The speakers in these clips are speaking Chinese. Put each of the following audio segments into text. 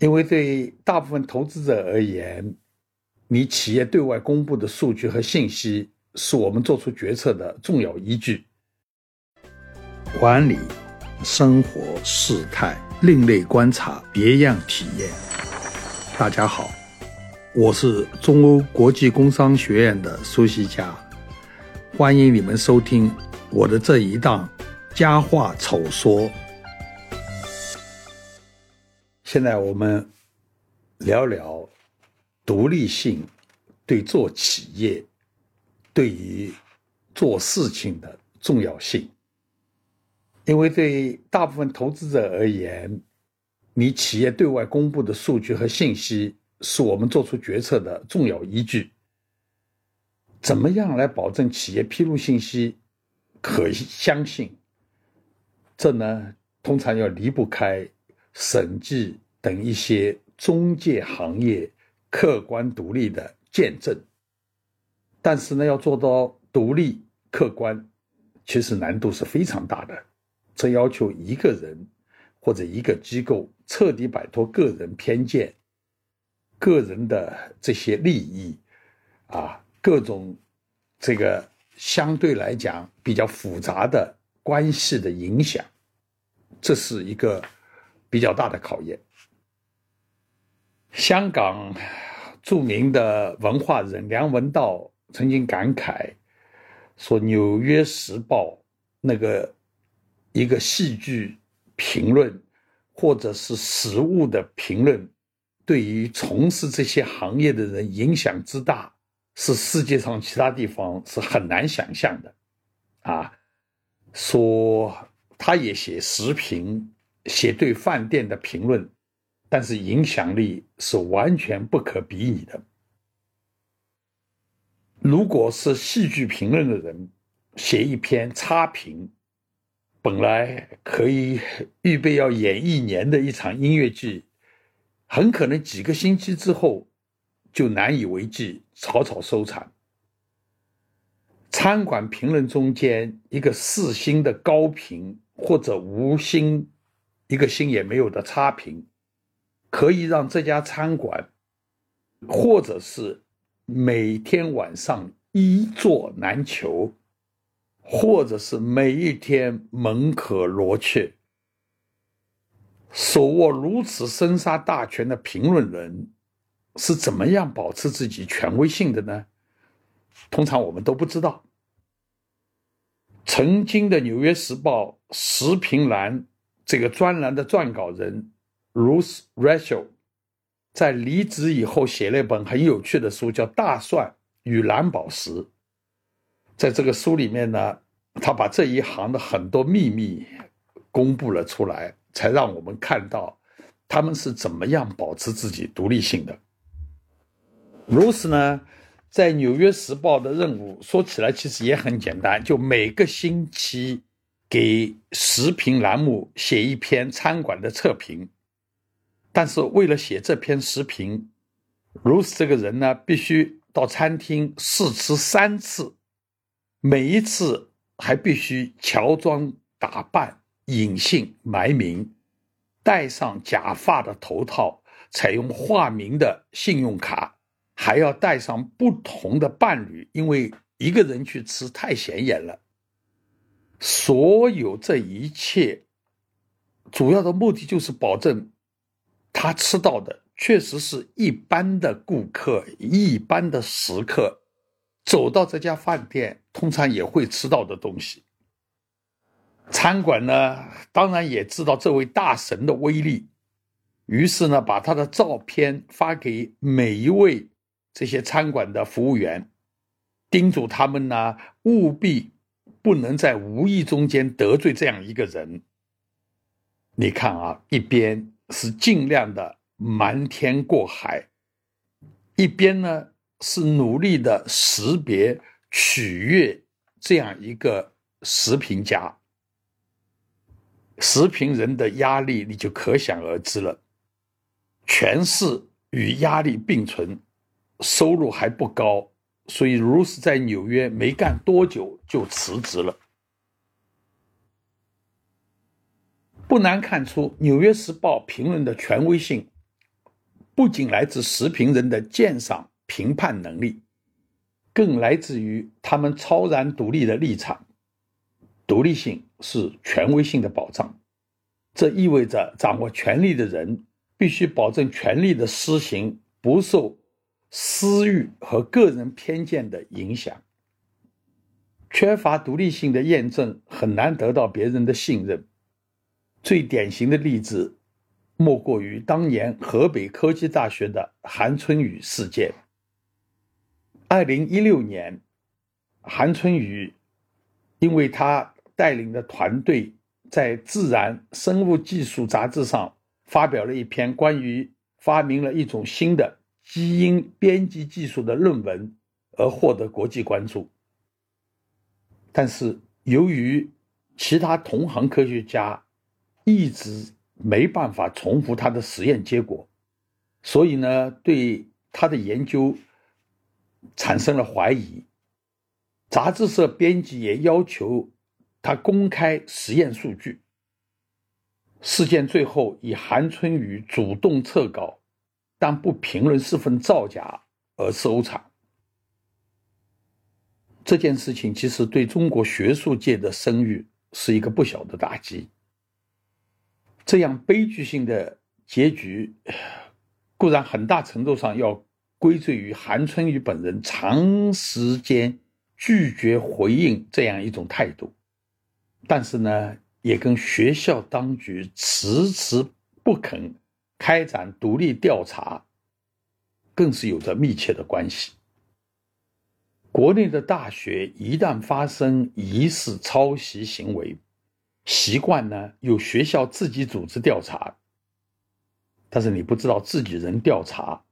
因为对大部分投资者而言，你企业对外公布的数据和信息是我们做出决策的重要依据。管理、生活、事态、另类观察、别样体验。大家好，我是中欧国际工商学院的苏西佳，欢迎你们收听我的这一档《佳话丑说》。现在我们聊聊独立性对做企业、对于做事情的重要性。因为对大部分投资者而言，你企业对外公布的数据和信息是我们做出决策的重要依据。怎么样来保证企业披露信息可相信？这呢，通常要离不开。审计等一些中介行业客观独立的见证，但是呢，要做到独立客观，其实难度是非常大的。这要求一个人或者一个机构彻底摆脱个人偏见、个人的这些利益啊，各种这个相对来讲比较复杂的关系的影响，这是一个。比较大的考验。香港著名的文化人梁文道曾经感慨说：“《纽约时报》那个一个戏剧评论，或者是实物的评论，对于从事这些行业的人影响之大，是世界上其他地方是很难想象的。”啊，说他也写时评。写对饭店的评论，但是影响力是完全不可比拟的。如果是戏剧评论的人写一篇差评，本来可以预备要演一年的一场音乐剧，很可能几个星期之后就难以为继，草草收场。餐馆评论中间一个四星的高评或者无星。一个星也没有的差评，可以让这家餐馆，或者是每天晚上一座难求，或者是每一天门可罗雀。手握如此生杀大权的评论人，是怎么样保持自己权威性的呢？通常我们都不知道。曾经的《纽约时报》时评栏。这个专栏的撰稿人 Ruth Rachel 在离职以后写了一本很有趣的书，叫《大蒜与蓝宝石》。在这个书里面呢，他把这一行的很多秘密公布了出来，才让我们看到他们是怎么样保持自己独立性的。Ruth 呢，在《纽约时报》的任务说起来其实也很简单，就每个星期。给食评栏目写一篇餐馆的测评，但是为了写这篇食评，Rose 这个人呢，必须到餐厅试吃三次，每一次还必须乔装打扮、隐姓埋名，戴上假发的头套，采用化名的信用卡，还要带上不同的伴侣，因为一个人去吃太显眼了。所有这一切，主要的目的就是保证他吃到的确实是一般的顾客、一般的食客走到这家饭店通常也会吃到的东西。餐馆呢，当然也知道这位大神的威力，于是呢，把他的照片发给每一位这些餐馆的服务员，叮嘱他们呢务必。不能在无意中间得罪这样一个人。你看啊，一边是尽量的瞒天过海，一边呢是努力的识别取悦这样一个食品家。食品人的压力你就可想而知了，权势与压力并存，收入还不高。所以，如斯在纽约没干多久就辞职了。不难看出，《纽约时报》评论的权威性不仅来自时评人的鉴赏评判能力，更来自于他们超然独立的立场。独立性是权威性的保障，这意味着掌握权力的人必须保证权力的施行不受私欲和个人偏见的影响。缺乏独立性的验证很难得到别人的信任。最典型的例子，莫过于当年河北科技大学的韩春雨事件。二零一六年，韩春雨因为他带领的团队在《自然生物技术》杂志上发表了一篇关于发明了一种新的基因编辑技术的论文，而获得国际关注。但是，由于其他同行科学家一直没办法重复他的实验结果，所以呢，对他的研究产生了怀疑。杂志社编辑也要求他公开实验数据。事件最后以韩春雨主动撤稿，但不评论是份造假而收场。这件事情其实对中国学术界的声誉是一个不小的打击。这样悲剧性的结局，固然很大程度上要归罪于韩春雨本人长时间拒绝回应这样一种态度，但是呢，也跟学校当局迟迟不肯开展独立调查，更是有着密切的关系。国内的大学一旦发生疑似抄袭行为，习惯呢由学校自己组织调查。但是你不知道自己人调查，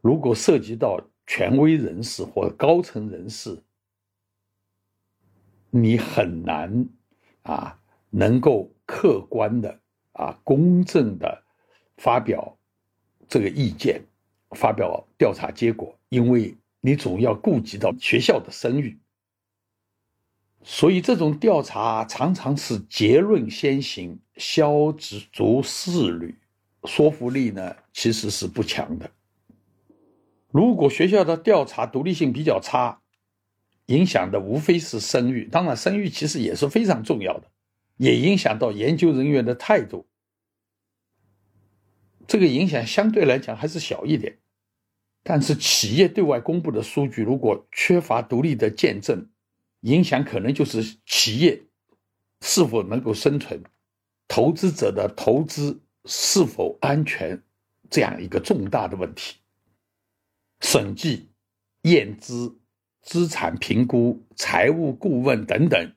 如果涉及到权威人士或高层人士，你很难啊能够客观的啊公正的发表这个意见，发表调查结果，因为。你总要顾及到学校的声誉，所以这种调查常常是结论先行，消足事虑，说服力呢其实是不强的。如果学校的调查独立性比较差，影响的无非是声誉，当然声誉其实也是非常重要的，也影响到研究人员的态度。这个影响相对来讲还是小一点。但是，企业对外公布的数据如果缺乏独立的见证，影响可能就是企业是否能够生存，投资者的投资是否安全这样一个重大的问题。审计、验资、资产评估、财务顾问等等，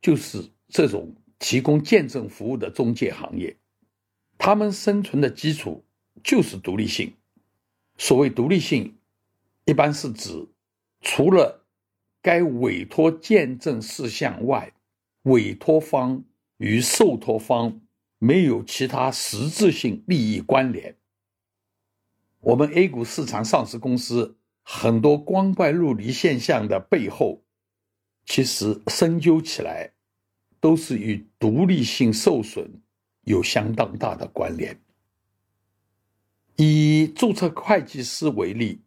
就是这种提供见证服务的中介行业，他们生存的基础就是独立性。所谓独立性，一般是指除了该委托见证事项外，委托方与受托方没有其他实质性利益关联。我们 A 股市场上市公司很多光怪陆离现象的背后，其实深究起来，都是与独立性受损有相当大的关联。以注册会计师为例，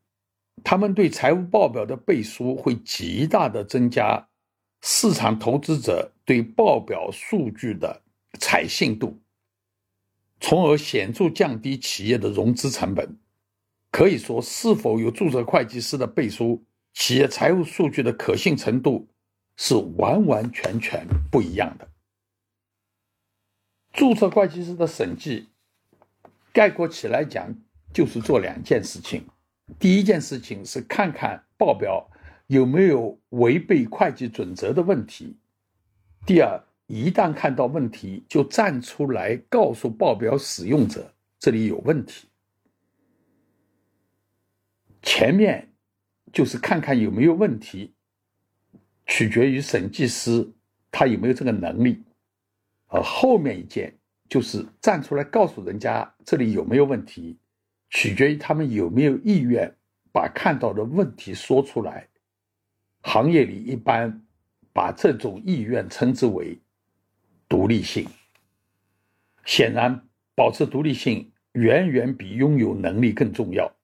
他们对财务报表的背书会极大的增加市场投资者对报表数据的采信度，从而显著降低企业的融资成本。可以说，是否有注册会计师的背书，企业财务数据的可信程度是完完全全不一样的。注册会计师的审计。概括起来讲，就是做两件事情。第一件事情是看看报表有没有违背会计准则的问题；第二，一旦看到问题，就站出来告诉报表使用者这里有问题。前面就是看看有没有问题，取决于审计师他有没有这个能力，而后面一件。就是站出来告诉人家这里有没有问题，取决于他们有没有意愿把看到的问题说出来。行业里一般把这种意愿称之为独立性。显然，保持独立性远远比拥有能力更重要。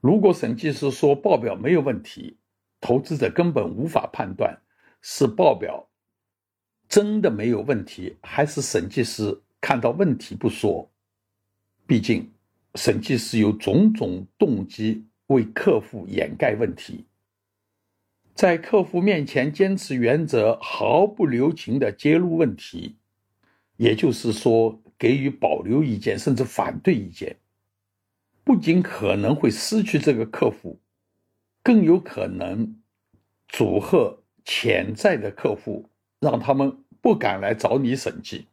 如果审计师说报表没有问题，投资者根本无法判断是报表真的没有问题，还是审计师看到问题不说。毕竟，审计师有种种动机为客户掩盖问题，在客户面前坚持原则，毫不留情地揭露问题，也就是说，给予保留意见甚至反对意见。不仅可能会失去这个客户，更有可能阻吓潜在的客户，让他们不敢来找你审计。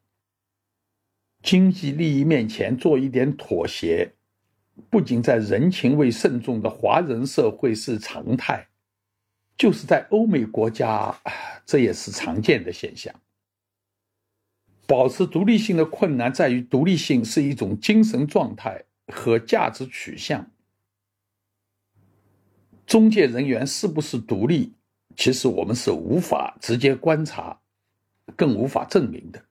经济利益面前做一点妥协，不仅在人情味慎重的华人社会是常态，就是在欧美国家，这也是常见的现象。保持独立性的困难在于，独立性是一种精神状态。和价值取向，中介人员是不是独立？其实我们是无法直接观察，更无法证明的。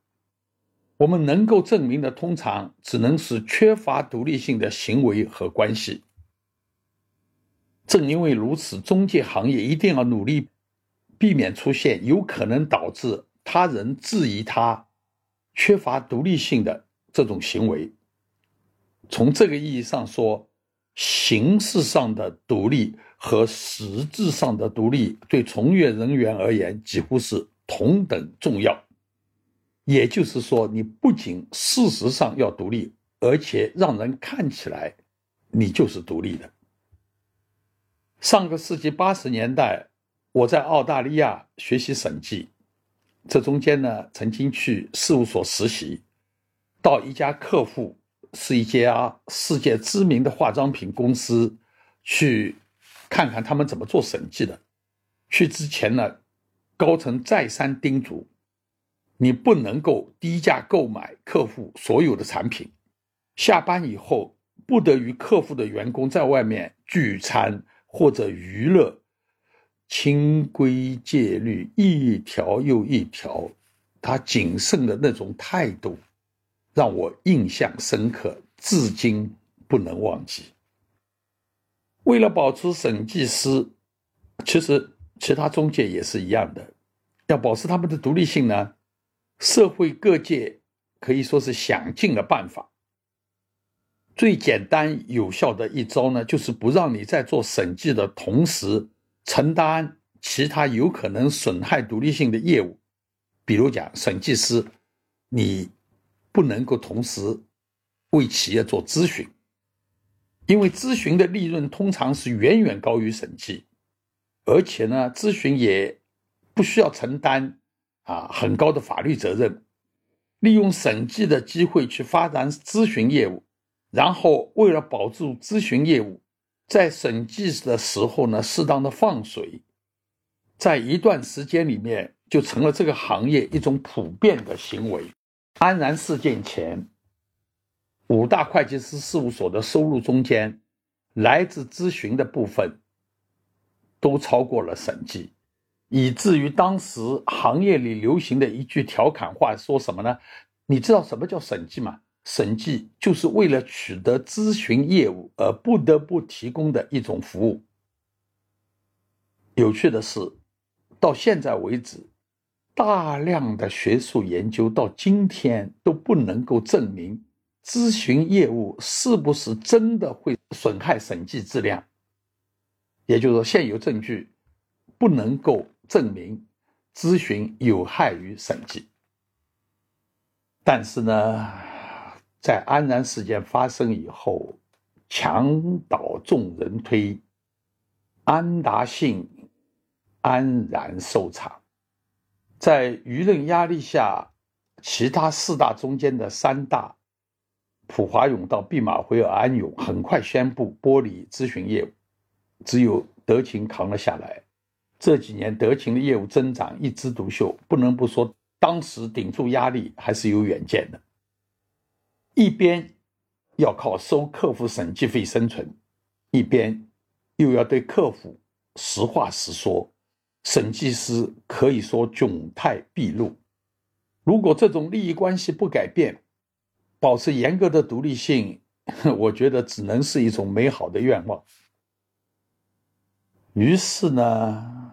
我们能够证明的，通常只能是缺乏独立性的行为和关系。正因为如此，中介行业一定要努力避免出现有可能导致他人质疑他缺乏独立性的这种行为。从这个意义上说，形式上的独立和实质上的独立对从业人员而言几乎是同等重要。也就是说，你不仅事实上要独立，而且让人看起来你就是独立的。上个世纪八十年代，我在澳大利亚学习审计，这中间呢，曾经去事务所实习，到一家客户。是一家世界知名的化妆品公司，去看看他们怎么做审计的。去之前呢，高层再三叮嘱，你不能够低价购买客户所有的产品。下班以后，不得与客户的员工在外面聚餐或者娱乐。清规戒律一条又一条，他谨慎的那种态度。让我印象深刻，至今不能忘记。为了保持审计师，其实其他中介也是一样的，要保持他们的独立性呢。社会各界可以说是想尽了办法。最简单有效的一招呢，就是不让你在做审计的同时承担其他有可能损害独立性的业务，比如讲审计师，你。不能够同时为企业做咨询，因为咨询的利润通常是远远高于审计，而且呢，咨询也不需要承担啊很高的法律责任。利用审计的机会去发展咨询业务，然后为了保住咨询业务，在审计的时候呢，适当的放水，在一段时间里面就成了这个行业一种普遍的行为。安然事件前，五大会计师事务所的收入中间，来自咨询的部分都超过了审计，以至于当时行业里流行的一句调侃话说什么呢？你知道什么叫审计吗？审计就是为了取得咨询业务而不得不提供的一种服务。有趣的是，到现在为止。大量的学术研究到今天都不能够证明咨询业务是不是真的会损害审计质量。也就是说，现有证据不能够证明咨询有害于审计。但是呢，在安然事件发生以后，墙倒众人推，安达信安然收场。在舆论压力下，其他四大中间的三大普华永道、毕马威尔、安永很快宣布剥离咨询业务，只有德勤扛了下来。这几年德勤的业务增长一枝独秀，不能不说当时顶住压力还是有远见的。一边要靠收客户审计费生存，一边又要对客户实话实说。审计师可以说窘态毕露。如果这种利益关系不改变，保持严格的独立性，我觉得只能是一种美好的愿望。于是呢，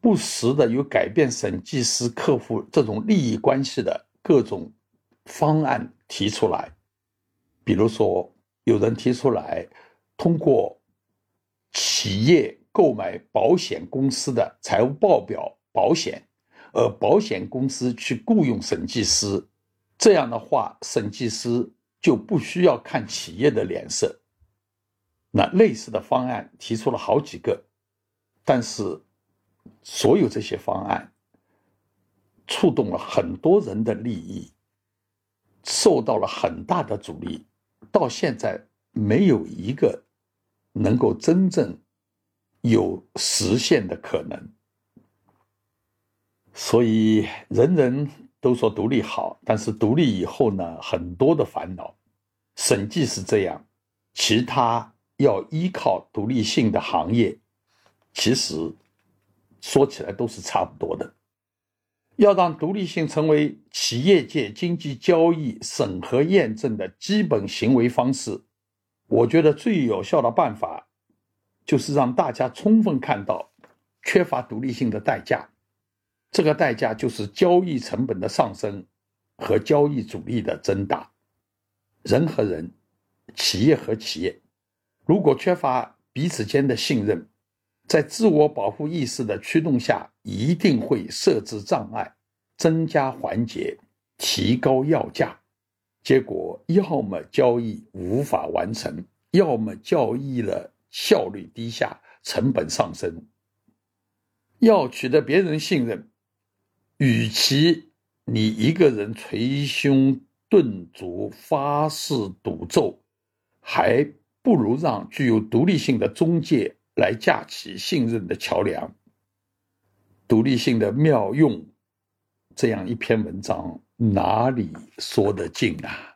不时的有改变审计师客户这种利益关系的各种方案提出来，比如说有人提出来通过企业购买保险公司的财务报表保险，而保险公司去雇佣审计师，这样的话，审计师。就不需要看企业的脸色。那类似的方案提出了好几个，但是所有这些方案触动了很多人的利益，受到了很大的阻力，到现在没有一个能够真正有实现的可能。所以人人。都说独立好，但是独立以后呢，很多的烦恼。审计是这样，其他要依靠独立性的行业，其实说起来都是差不多的。要让独立性成为企业界经济交易审核验证的基本行为方式，我觉得最有效的办法，就是让大家充分看到缺乏独立性的代价。这个代价就是交易成本的上升和交易阻力的增大。人和人、企业和企业，如果缺乏彼此间的信任，在自我保护意识的驱动下，一定会设置障碍、增加环节、提高要价，结果要么交易无法完成，要么交易了效率低下、成本上升。要取得别人信任。与其你一个人捶胸顿足发誓赌咒，还不如让具有独立性的中介来架起信任的桥梁。独立性的妙用，这样一篇文章哪里说得尽啊？